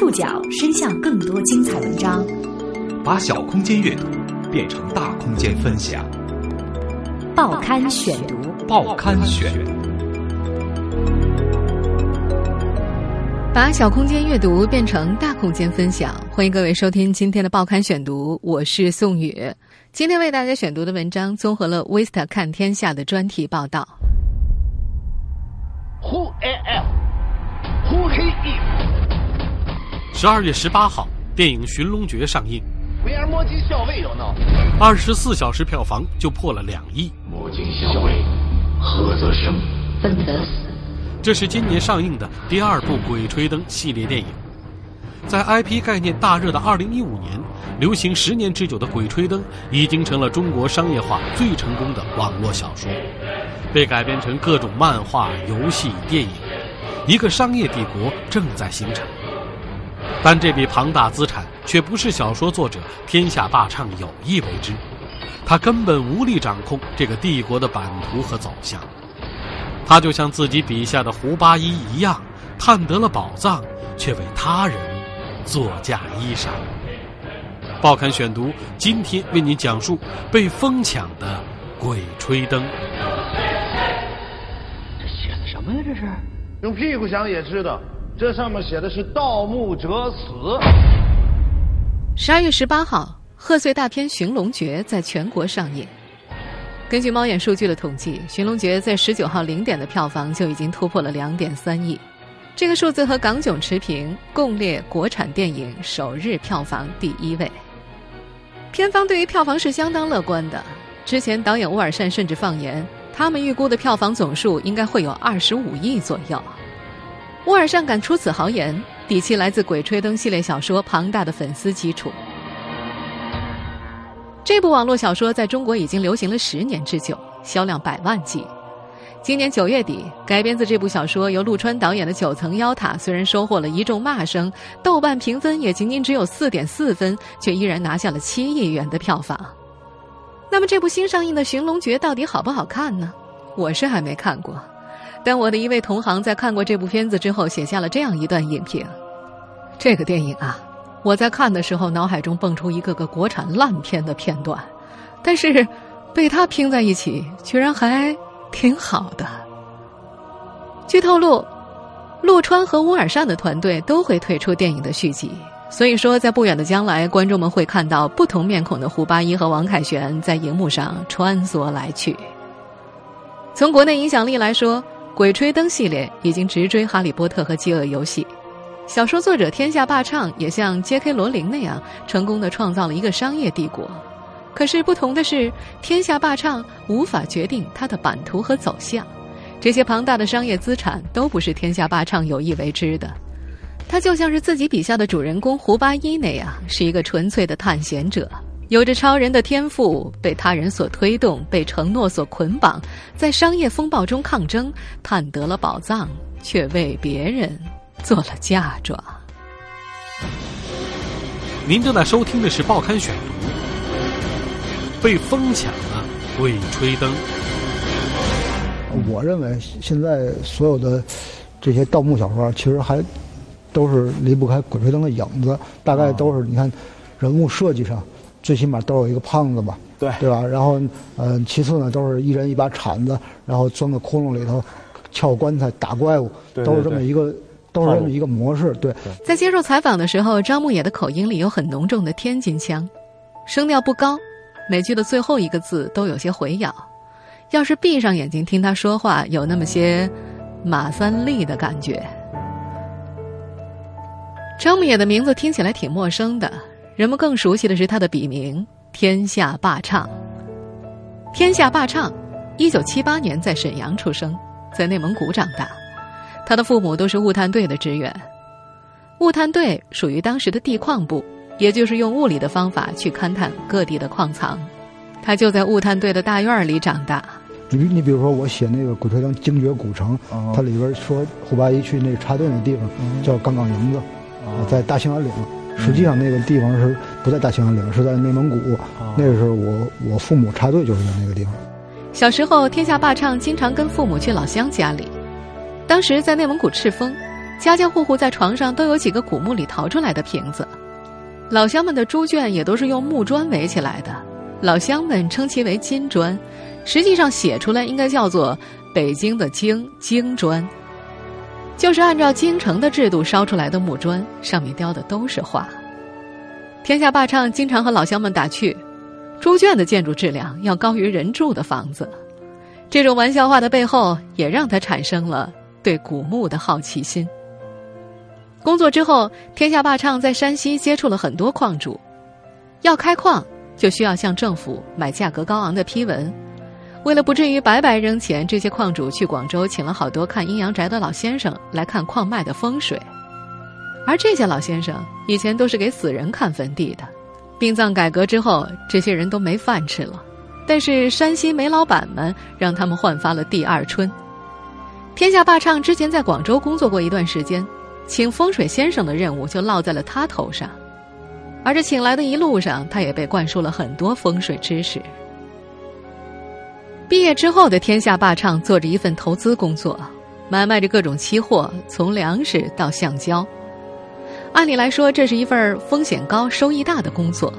触角伸向更多精彩文章，把小空间阅读变成大空间分享。报刊选读，报刊选，把小空间阅读变成大空间分享。欢迎各位收听今天的报刊选读，我是宋宇。今天为大家选读的文章综合了《Vista 看天下》的专题报道。Who am? Who he is? 十二月十八号，电影《寻龙诀》上映，威尔摩金校尉要闹，二十四小时票房就破了两亿。魔镜校尉，何则生，分则死。这是今年上映的第二部《鬼吹灯》系列电影。在 IP 概念大热的二零一五年，流行十年之久的《鬼吹灯》已经成了中国商业化最成功的网络小说，被改编成各种漫画、游戏、电影，一个商业帝国正在形成。但这笔庞大资产却不是小说作者天下霸唱有意为之，他根本无力掌控这个帝国的版图和走向。他就像自己笔下的胡八一一样，探得了宝藏，却为他人作嫁衣裳。报刊选读今天为您讲述被疯抢的鬼吹灯。这写的什么呀？这是用屁股想也知道，这上面写的是“盗墓者死十二月十八号，贺岁大片《寻龙诀》在全国上映。根据猫眼数据的统计，《寻龙诀》在十九号零点的票房就已经突破了两点三亿，这个数字和《港囧》持平，共列国产电影首日票房第一位。片方对于票房是相当乐观的，之前导演乌尔善甚至放言，他们预估的票房总数应该会有二十五亿左右。乌尔善敢出此豪言，底气来自《鬼吹灯》系列小说庞大的粉丝基础。这部网络小说在中国已经流行了十年之久，销量百万计。今年九月底，改编自这部小说由陆川导演的《九层妖塔》虽然收获了一众骂声，豆瓣评分也仅仅只有四点四分，却依然拿下了七亿元的票房。那么，这部新上映的《寻龙诀》到底好不好看呢？我是还没看过，但我的一位同行在看过这部片子之后，写下了这样一段影评：这个电影啊。我在看的时候，脑海中蹦出一个个国产烂片的片段，但是被他拼在一起，居然还挺好的。据透露，陆川和乌尔善的团队都会推出电影的续集，所以说在不远的将来，观众们会看到不同面孔的胡八一和王凯旋在荧幕上穿梭来去。从国内影响力来说，《鬼吹灯》系列已经直追《哈利波特》和《饥饿游戏》。小说作者天下霸唱也像 J.K. 罗琳那样成功的创造了一个商业帝国，可是不同的是，天下霸唱无法决定它的版图和走向，这些庞大的商业资产都不是天下霸唱有意为之的，他就像是自己笔下的主人公胡八一那样，是一个纯粹的探险者，有着超人的天赋，被他人所推动，被承诺所捆绑，在商业风暴中抗争，探得了宝藏，却为别人。做了嫁妆。您正在收听的是《报刊选读》。被疯抢了《鬼吹灯》。我认为现在所有的这些盗墓小说，其实还都是离不开《鬼吹灯》的影子。大概都是你看人物设计上，最起码都有一个胖子吧，对对吧？然后嗯，其次呢，都是一人一把铲子，然后钻个窟窿里头撬棺材打怪物，都是这么一个。都是这么一个模式，对。在接受采访的时候，张牧野的口音里有很浓重的天津腔，声调不高，每句的最后一个字都有些回咬。要是闭上眼睛听他说话，有那么些马三立的感觉。张牧野的名字听起来挺陌生的，人们更熟悉的是他的笔名“天下霸唱”。天下霸唱，一九七八年在沈阳出生，在内蒙古长大。他的父母都是物探队的职员，物探队属于当时的地矿部，也就是用物理的方法去勘探各地的矿藏。他就在物探队的大院里长大。你你比如说，我写那个《鬼吹灯》精绝古城，它里边说胡八一去那插队那地方叫杠杠营子，在大兴安岭。实际上那个地方是不在大兴安岭，是在内蒙古。那个时候我我父母插队就是在那个地方。小时候，天下霸唱经常跟父母去老乡家里。当时在内蒙古赤峰，家家户户在床上都有几个古墓里淘出来的瓶子。老乡们的猪圈也都是用木砖围起来的，老乡们称其为金砖，实际上写出来应该叫做北京的京京砖。就是按照京城的制度烧出来的木砖，上面雕的都是画。天下霸唱经常和老乡们打趣：“猪圈的建筑质量要高于人住的房子。”这种玩笑话的背后，也让他产生了对古墓的好奇心。工作之后，天下霸唱在山西接触了很多矿主，要开矿就需要向政府买价格高昂的批文。为了不至于白白扔钱，这些矿主去广州请了好多看阴阳宅的老先生来看矿脉的风水。而这些老先生以前都是给死人看坟地的，殡葬改革之后，这些人都没饭吃了。但是山西煤老板们让他们焕发了第二春。天下霸唱之前在广州工作过一段时间，请风水先生的任务就落在了他头上。而这请来的一路上，他也被灌输了很多风水知识。毕业之后的天下霸唱做着一份投资工作，买卖着各种期货，从粮食到橡胶。按理来说，这是一份风险高、收益大的工作，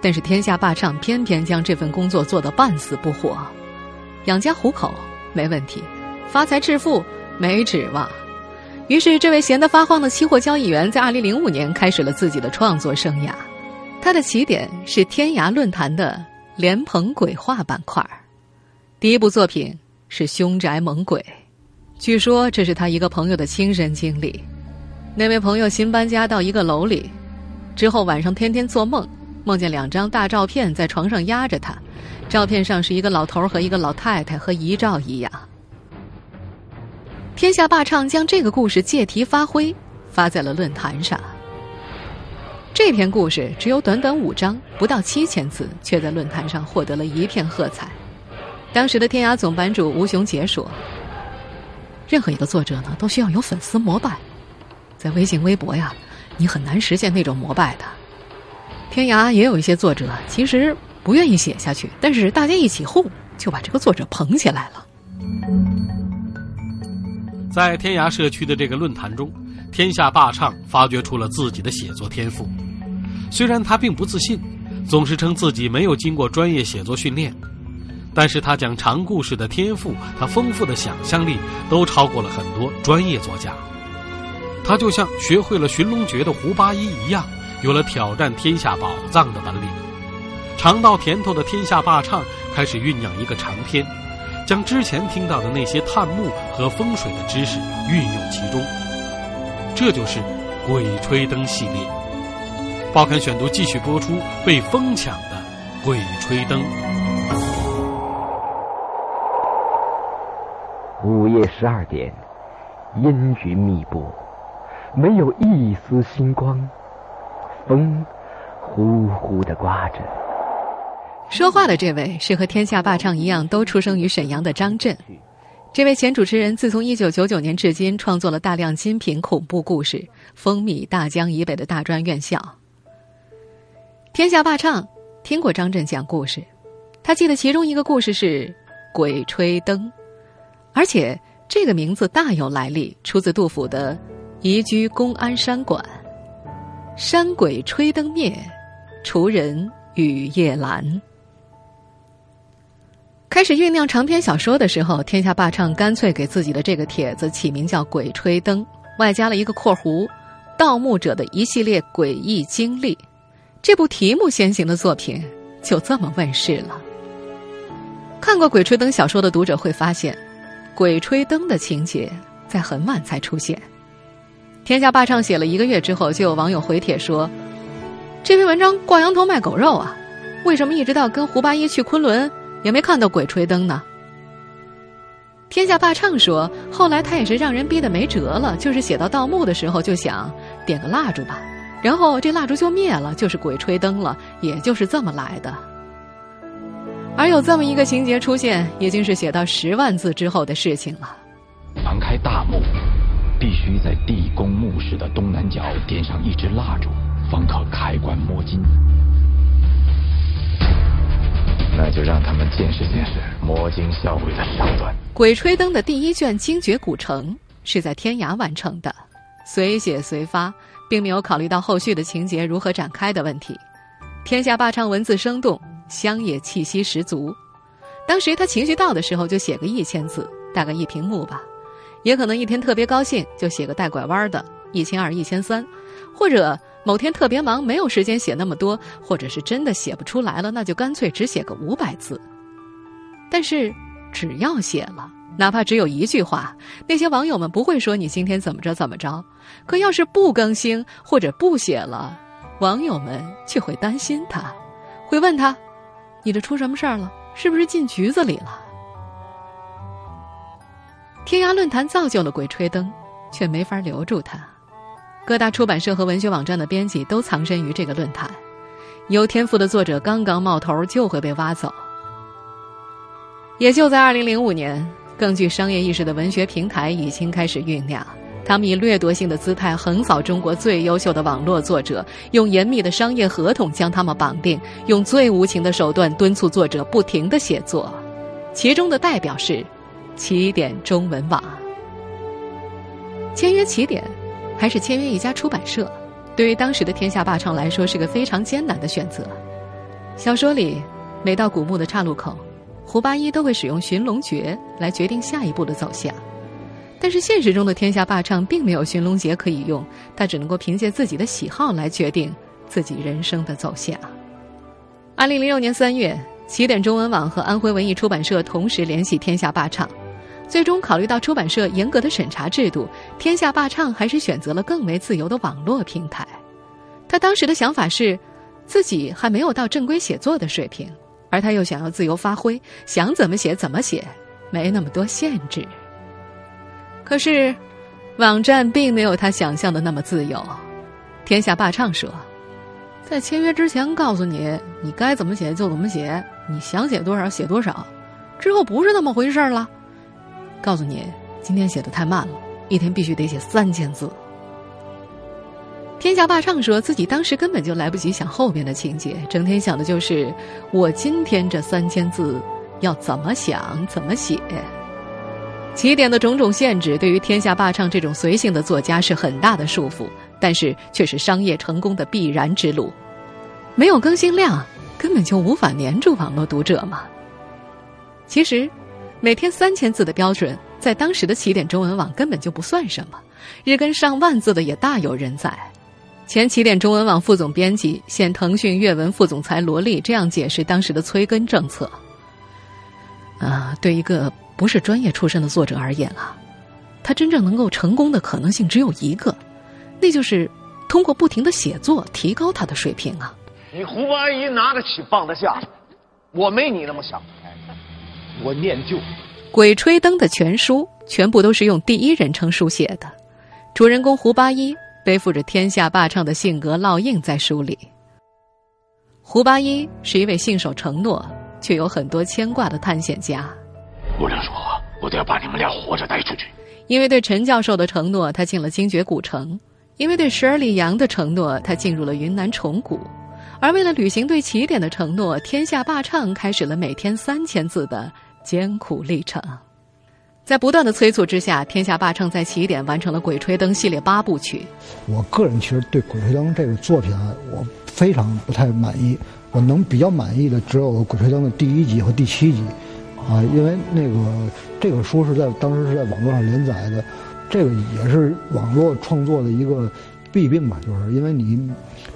但是天下霸唱偏偏将这份工作做得半死不活。养家糊口没问题，发财致富没指望。于是，这位闲得发慌的期货交易员在2005年开始了自己的创作生涯。他的起点是天涯论坛的莲蓬鬼话板块。第一部作品是《凶宅猛鬼》，据说这是他一个朋友的亲身经历。那位朋友新搬家到一个楼里，之后晚上天天做梦，梦见两张大照片在床上压着他，照片上是一个老头和一个老太太，和遗照一样。天下霸唱将这个故事借题发挥，发在了论坛上。这篇故事只有短短五章，不到七千字，却在论坛上获得了一片喝彩。当时的天涯总版主吴雄杰说：“任何一个作者呢，都需要有粉丝膜拜，在微信、微博呀，你很难实现那种膜拜的。天涯也有一些作者，其实不愿意写下去，但是大家一起哄，就把这个作者捧起来了。”在天涯社区的这个论坛中，天下霸唱发掘出了自己的写作天赋。虽然他并不自信，总是称自己没有经过专业写作训练。但是他讲长故事的天赋，他丰富的想象力都超过了很多专业作家。他就像学会了寻龙诀的胡八一一样，有了挑战天下宝藏的本领。尝到甜头的天下霸唱开始酝酿一个长篇，将之前听到的那些探墓和风水的知识运用其中。这就是《鬼吹灯》系列。报刊选读继续播出被疯抢的《鬼吹灯》。午夜十二点，阴云密布，没有一丝星光，风呼呼的刮着。说话的这位是和天下霸唱一样都出生于沈阳的张震。这位前主持人自从一九九九年至今，创作了大量精品恐怖故事，风靡大江以北的大专院校。天下霸唱听过张震讲故事，他记得其中一个故事是《鬼吹灯》。而且这个名字大有来历，出自杜甫的《移居公安山馆》：“山鬼吹灯灭，除人雨夜阑。”开始酝酿长篇小说的时候，天下霸唱干脆给自己的这个帖子起名叫《鬼吹灯》，外加了一个括弧：“盗墓者的一系列诡异经历。”这部题目先行的作品就这么问世了。看过《鬼吹灯》小说的读者会发现。鬼吹灯的情节在很晚才出现。天下霸唱写了一个月之后，就有网友回帖说：“这篇文章挂羊头卖狗肉啊！为什么一直到跟胡八一去昆仑也没看到鬼吹灯呢？”天下霸唱说：“后来他也是让人逼得没辙了，就是写到盗墓的时候就想点个蜡烛吧，然后这蜡烛就灭了，就是鬼吹灯了，也就是这么来的。”而有这么一个情节出现，已经是写到十万字之后的事情了。盘开大墓，必须在地宫墓室的东南角点上一支蜡烛，方可开棺摸金。那就让他们见识见识摸金校尉的手段。《鬼吹灯》的第一卷精绝古城是在天涯完成的，随写随发，并没有考虑到后续的情节如何展开的问题。天下霸唱文字生动，乡野气息十足。当时他情绪到的时候，就写个一千字，大概一屏幕吧。也可能一天特别高兴，就写个带拐弯的，一千二、一千三，或者某天特别忙，没有时间写那么多，或者是真的写不出来了，那就干脆只写个五百字。但是，只要写了。哪怕只有一句话，那些网友们不会说你今天怎么着怎么着。可要是不更新或者不写了，网友们却会担心他，会问他：“你这出什么事儿了？是不是进局子里了？”天涯论坛造就了《鬼吹灯》，却没法留住他。各大出版社和文学网站的编辑都藏身于这个论坛，有天赋的作者刚刚冒头就会被挖走。也就在二零零五年。更具商业意识的文学平台已经开始酝酿，他们以掠夺性的姿态横扫中国最优秀的网络作者，用严密的商业合同将他们绑定，用最无情的手段敦促作者不停的写作。其中的代表是起点中文网。签约起点，还是签约一家出版社？对于当时的天下霸唱来说，是个非常艰难的选择。小说里，每到古墓的岔路口。胡八一都会使用寻龙诀来决定下一步的走向，但是现实中的天下霸唱并没有寻龙诀可以用，他只能够凭借自己的喜好来决定自己人生的走向。二零零六年三月，起点中文网和安徽文艺出版社同时联系天下霸唱，最终考虑到出版社严格的审查制度，天下霸唱还是选择了更为自由的网络平台。他当时的想法是，自己还没有到正规写作的水平。而他又想要自由发挥，想怎么写怎么写，没那么多限制。可是，网站并没有他想象的那么自由。天下霸唱说，在签约之前告诉你，你该怎么写就怎么写，你想写多少写多少。之后不是那么回事了，告诉你，今天写的太慢了，一天必须得写三千字。天下霸唱说自己当时根本就来不及想后边的情节，整天想的就是我今天这三千字要怎么想怎么写。起点的种种限制对于天下霸唱这种随性的作家是很大的束缚，但是却是商业成功的必然之路。没有更新量，根本就无法黏住网络读者嘛。其实，每天三千字的标准，在当时的起点中文网根本就不算什么，日更上万字的也大有人在。前起点中文网副总编辑、现腾讯阅文副总裁罗丽这样解释当时的催更政策：啊，对一个不是专业出身的作者而言啊，他真正能够成功的可能性只有一个，那就是通过不停的写作提高他的水平啊。你胡八一拿得起放得下，我没你那么想。我念旧，《鬼吹灯》的全书全部都是用第一人称书写的，主人公胡八一。背负着天下霸唱的性格烙印在书里。胡八一是一位信守承诺却有很多牵挂的探险家。无论如何，我都要把你们俩活着带出去。因为对陈教授的承诺，他进了精绝古城；因为对十二里洋的承诺，他进入了云南虫谷；而为了履行对起点的承诺，天下霸唱开始了每天三千字的艰苦历程。在不断的催促之下，天下霸唱在起点完成了《鬼吹灯》系列八部曲。我个人其实对《鬼吹灯》这个作品啊，我非常不太满意。我能比较满意的只有《鬼吹灯》的第一集和第七集，啊，因为那个这个书是在当时是在网络上连载的，这个也是网络创作的一个弊病吧，就是因为你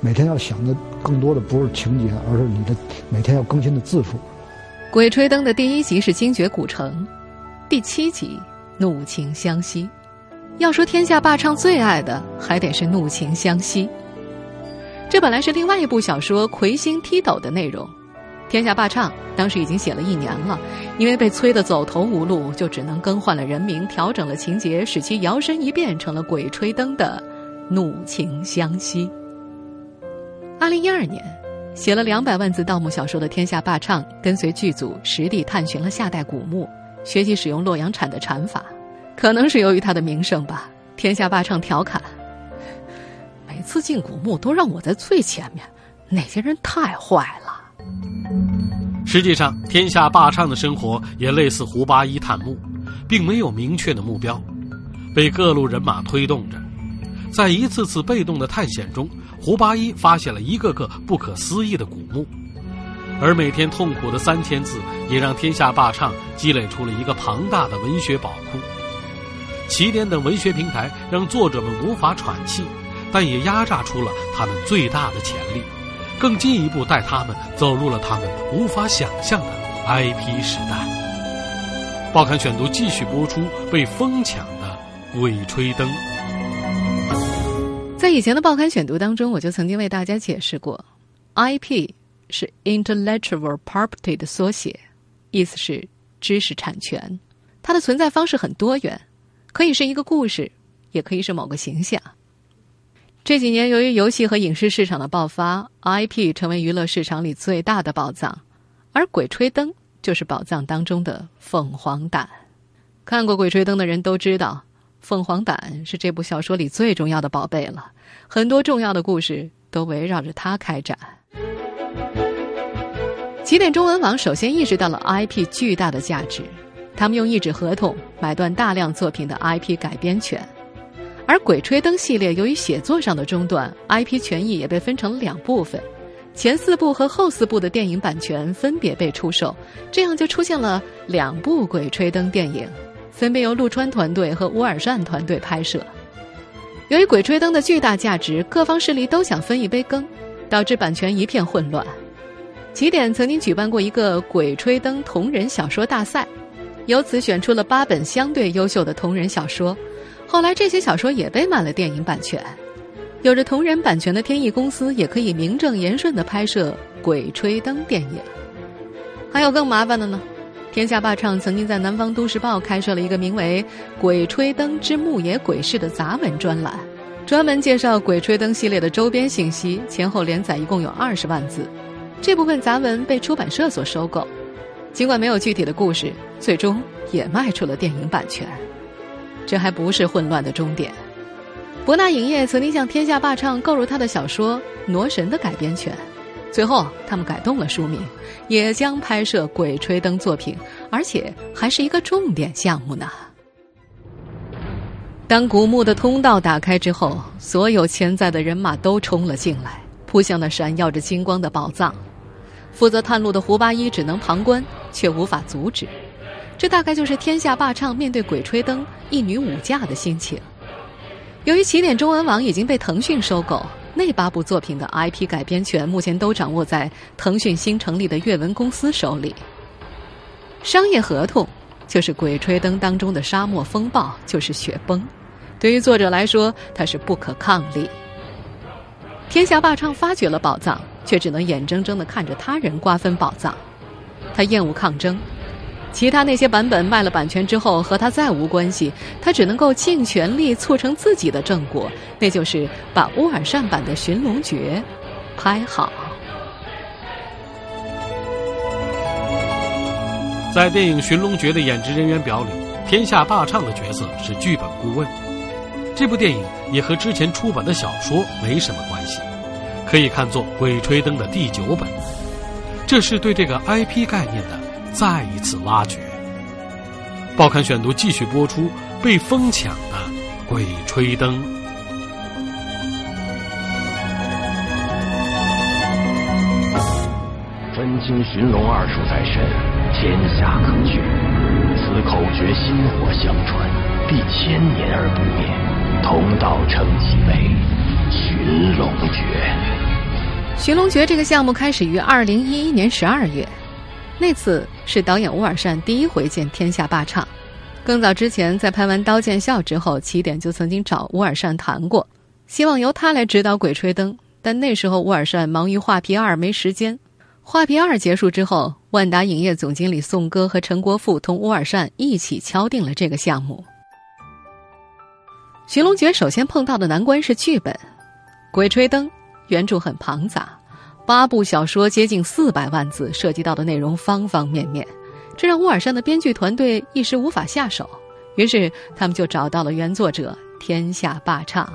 每天要想的更多的不是情节，而是你的每天要更新的字数。《鬼吹灯》的第一集是精绝古城。第七集，怒晴湘西。要说天下霸唱最爱的，还得是怒晴湘西。这本来是另外一部小说《魁星踢斗》的内容。天下霸唱当时已经写了一年了，因为被催得走投无路，就只能更换了人名，调整了情节，使其摇身一变成了《鬼吹灯》的怒晴湘西。二零一二年，写了两百万字盗墓小说的天下霸唱，跟随剧组实地探寻了夏代古墓。学习使用洛阳铲的铲法，可能是由于他的名声吧。天下霸唱调侃：“每次进古墓都让我在最前面，那些人太坏了。”实际上，天下霸唱的生活也类似胡八一探墓，并没有明确的目标，被各路人马推动着。在一次次被动的探险中，胡八一发现了一个个不可思议的古墓，而每天痛苦的三千字也让天下霸唱积累出了一个庞大的文学宝库。起点等文学平台让作者们无法喘气，但也压榨出了他们最大的潜力，更进一步带他们走入了他们无法想象的 IP 时代。报刊选读继续播出被疯抢的《鬼吹灯》。在以前的报刊选读当中，我就曾经为大家解释过，IP 是 Intellectual Property 的缩写，意思是知识产权。它的存在方式很多元。可以是一个故事，也可以是某个形象。这几年，由于游戏和影视市场的爆发，IP 成为娱乐市场里最大的宝藏，而《鬼吹灯》就是宝藏当中的凤凰胆。看过《鬼吹灯》的人都知道，凤凰胆是这部小说里最重要的宝贝了，很多重要的故事都围绕着它开展。起点中文网首先意识到了 IP 巨大的价值。他们用一纸合同买断大量作品的 IP 改编权，而《鬼吹灯》系列由于写作上的中断，IP 权益也被分成两部分，前四部和后四部的电影版权分别被出售，这样就出现了两部《鬼吹灯》电影，分别由陆川团队和乌尔善团队拍摄。由于《鬼吹灯》的巨大价值，各方势力都想分一杯羹，导致版权一片混乱。起点曾经举办过一个《鬼吹灯》同人小说大赛。由此选出了八本相对优秀的同人小说，后来这些小说也被买了电影版权。有着同人版权的天翼公司也可以名正言顺的拍摄《鬼吹灯》电影。还有更麻烦的呢，天下霸唱曾经在《南方都市报》开设了一个名为《鬼吹灯之牧野鬼市》的杂文专栏，专门介绍《鬼吹灯》系列的周边信息，前后连载一共有二十万字。这部分杂文被出版社所收购。尽管没有具体的故事，最终也卖出了电影版权。这还不是混乱的终点。博纳影业曾经向天下霸唱购入他的小说《挪神》的改编权，最后他们改动了书名，也将拍摄《鬼吹灯》作品，而且还是一个重点项目呢。当古墓的通道打开之后，所有潜在的人马都冲了进来，扑向那闪耀着金光的宝藏。负责探路的胡八一只能旁观，却无法阻止。这大概就是天下霸唱面对《鬼吹灯》一女五嫁的心情。由于起点中文网已经被腾讯收购，那八部作品的 IP 改编权目前都掌握在腾讯新成立的阅文公司手里。商业合同就是《鬼吹灯》当中的沙漠风暴，就是雪崩。对于作者来说，它是不可抗力。天下霸唱发掘了宝藏。却只能眼睁睁地看着他人瓜分宝藏，他厌恶抗争，其他那些版本卖了版权之后和他再无关系，他只能够尽全力促成自己的正果，那就是把乌尔善版的《寻龙诀》拍好。在电影《寻龙诀》的演职人员表里，天下霸唱的角色是剧本顾问。这部电影也和之前出版的小说没什么关系。可以看作《鬼吹灯》的第九本，这是对这个 IP 概念的再一次挖掘。报刊选读继续播出被疯抢的《鬼吹灯》。分清寻龙二术在身，天下可绝。此口诀薪火相传，必千年而不灭。同道称其为寻龙诀。《寻龙诀》这个项目开始于二零一一年十二月，那次是导演乌尔善第一回见天下霸唱。更早之前，在拍完《刀剑笑》之后，起点就曾经找乌尔善谈过，希望由他来指导《鬼吹灯》。但那时候乌尔善忙于《画皮二》，没时间。《画皮二》结束之后，万达影业总经理宋歌和陈国富同乌尔善一起敲定了这个项目。《寻龙诀》首先碰到的难关是剧本，《鬼吹灯》。原著很庞杂，八部小说接近四百万字，涉及到的内容方方面面，这让乌尔善的编剧团队一时无法下手。于是他们就找到了原作者天下霸唱。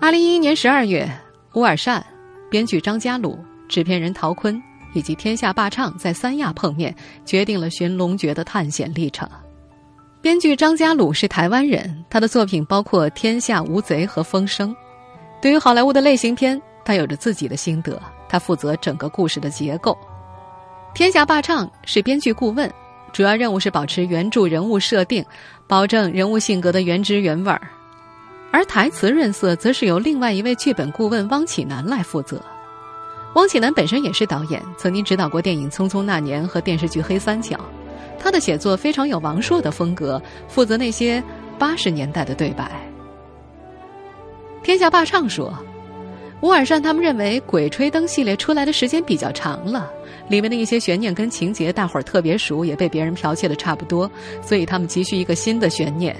二零一一年十二月，乌尔善、编剧张家鲁、制片人陶坤以及天下霸唱在三亚碰面，决定了《寻龙诀》的探险历程。编剧张家鲁是台湾人，他的作品包括《天下无贼》和《风声》。对于好莱坞的类型片，他有着自己的心得，他负责整个故事的结构。《天下霸唱》是编剧顾问，主要任务是保持原著人物设定，保证人物性格的原汁原味儿。而台词润色则是由另外一位剧本顾问汪启南来负责。汪启南本身也是导演，曾经指导过电影《匆匆那年》和电视剧《黑三角》。他的写作非常有王朔的风格，负责那些八十年代的对白。天下霸唱说，乌尔善他们认为《鬼吹灯》系列出来的时间比较长了，里面的一些悬念跟情节大伙儿特别熟，也被别人剽窃的差不多，所以他们急需一个新的悬念。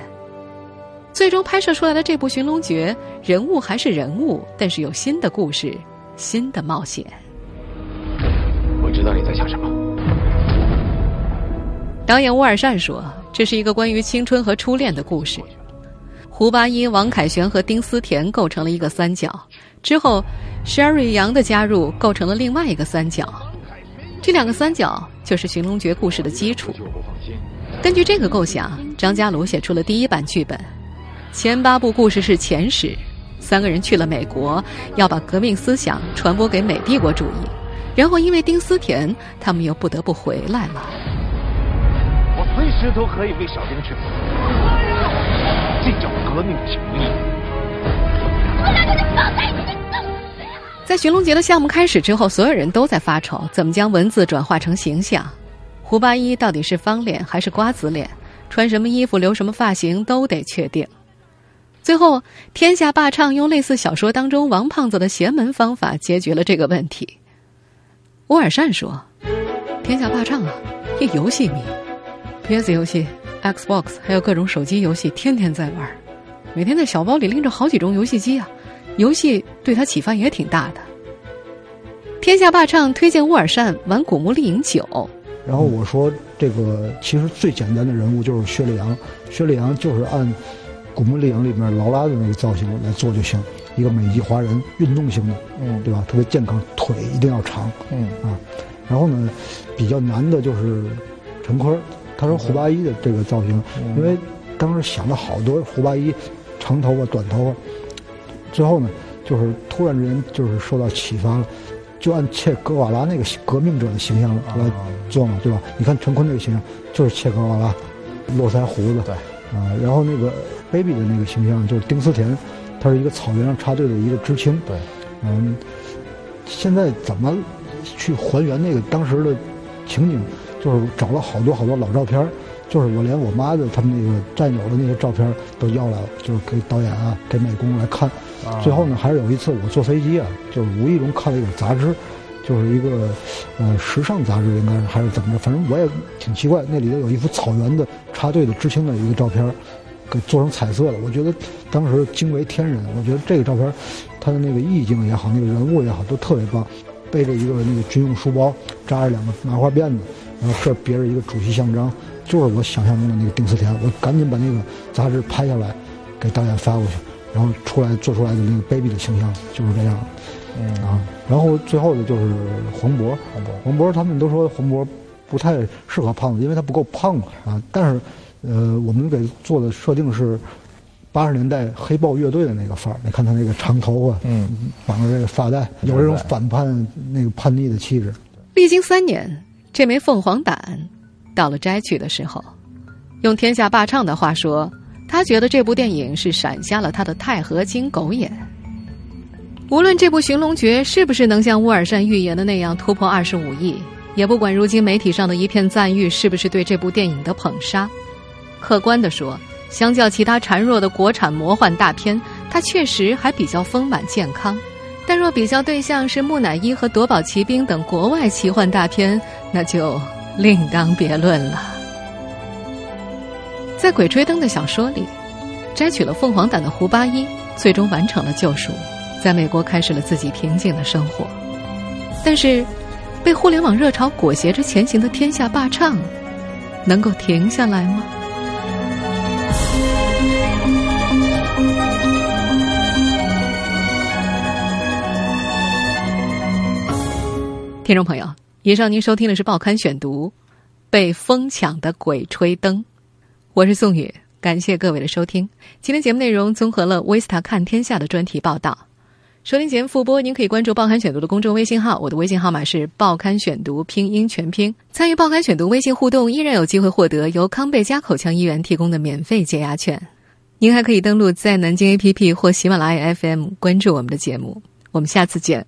最终拍摄出来的这部《寻龙诀》，人物还是人物，但是有新的故事，新的冒险。我知道你在想什么。导演乌尔善说：“这是一个关于青春和初恋的故事。胡八一、王凯旋和丁思甜构成了一个三角，之后，Sherry 杨的加入构成了另外一个三角。这两个三角就是《寻龙诀》故事的基础。根据这个构想，张家鲁写出了第一版剧本。”前八部故事是前史，三个人去了美国，要把革命思想传播给美帝国主义，然后因为丁思甜，他们又不得不回来了。我随时都可以为小丁去死，这叫革命情谊。在寻龙节的项目开始之后，所有人都在发愁怎么将文字转化成形象。胡八一到底是方脸还是瓜子脸？穿什么衣服、留什么发型都得确定。最后，天下霸唱用类似小说当中王胖子的邪门方法解决了这个问题。乌尔善说：“天下霸唱啊，一游戏迷，PS 游戏、Xbox 还有各种手机游戏，天天在玩，每天在小包里拎着好几种游戏机啊，游戏对他启发也挺大的。”天下霸唱推荐乌尔善玩《古墓丽影九》，然后我说：“这个其实最简单的人物就是薛立阳，薛立阳就是按。”《古墓丽影》里面劳拉的那个造型来做就行，一个美籍华人，运动型的，嗯，对吧？特别健康，腿一定要长，嗯啊。然后呢，比较难的就是陈坤，他说胡八一的这个造型，因为当时想了好多胡八一长头发、短头发，之后呢，就是突然之间就是受到启发了，就按切格瓦拉那个革命者的形象来做嘛，对吧？你看陈坤那个形象就是切格瓦拉，络腮胡子，对啊，然后那个。baby 的那个形象就是丁思甜，他是一个草原上插队的一个知青。对，嗯，现在怎么去还原那个当时的情景？就是找了好多好多老照片，就是我连我妈的他们那个战友的那些照片都要来了，就是给导演啊、给美工来看。最后呢，还是有一次我坐飞机啊，就是无意中看了一本杂志，就是一个呃时尚杂志，应该是还是怎么着，反正我也挺奇怪，那里头有一幅草原的插队的知青的一个照片。给做成彩色了，我觉得当时惊为天人。我觉得这个照片，它的那个意境也好，那个人物也好，都特别棒。背着一个那个军用书包，扎着两个麻花辫子，然后这别着一个主席像章，就是我想象中的那个丁思甜。我赶紧把那个杂志拍下来，给导演发过去，然后出来做出来的那个 baby 的形象就是这样。嗯啊，然后最后的就是黄渤，黄渤，黄渤他们都说黄渤不太适合胖子，因为他不够胖嘛啊，但是。呃，我们给做的设定是八十年代黑豹乐队的那个范儿。你看他那个长头发，嗯，绑着这个发带，有这种反叛那个叛逆的气质。历经三年，这枚凤凰胆到了摘取的时候。用天下霸唱的话说，他觉得这部电影是闪瞎了他的钛合金狗眼。无论这部《寻龙诀》是不是能像乌尔善预言的那样突破二十五亿，也不管如今媒体上的一片赞誉是不是对这部电影的捧杀。客观的说，相较其他孱弱的国产魔幻大片，它确实还比较丰满健康。但若比较对象是木乃伊和夺宝奇兵等国外奇幻大片，那就另当别论了。在《鬼吹灯》的小说里，摘取了凤凰胆的胡八一最终完成了救赎，在美国开始了自己平静的生活。但是，被互联网热潮裹挟着前行的天下霸唱，能够停下来吗？听众朋友，以上您收听的是《报刊选读》，被疯抢的《鬼吹灯》，我是宋宇，感谢各位的收听。今天节目内容综合了《威斯塔看天下》的专题报道。收听节目复播，您可以关注《报刊选读》的公众微信号，我的微信号码是“报刊选读”拼音全拼。参与《报刊选读》微信互动，依然有机会获得由康贝佳口腔医院提供的免费解压券。您还可以登录在南京 APP 或喜马拉雅 FM 关注我们的节目。我们下次见。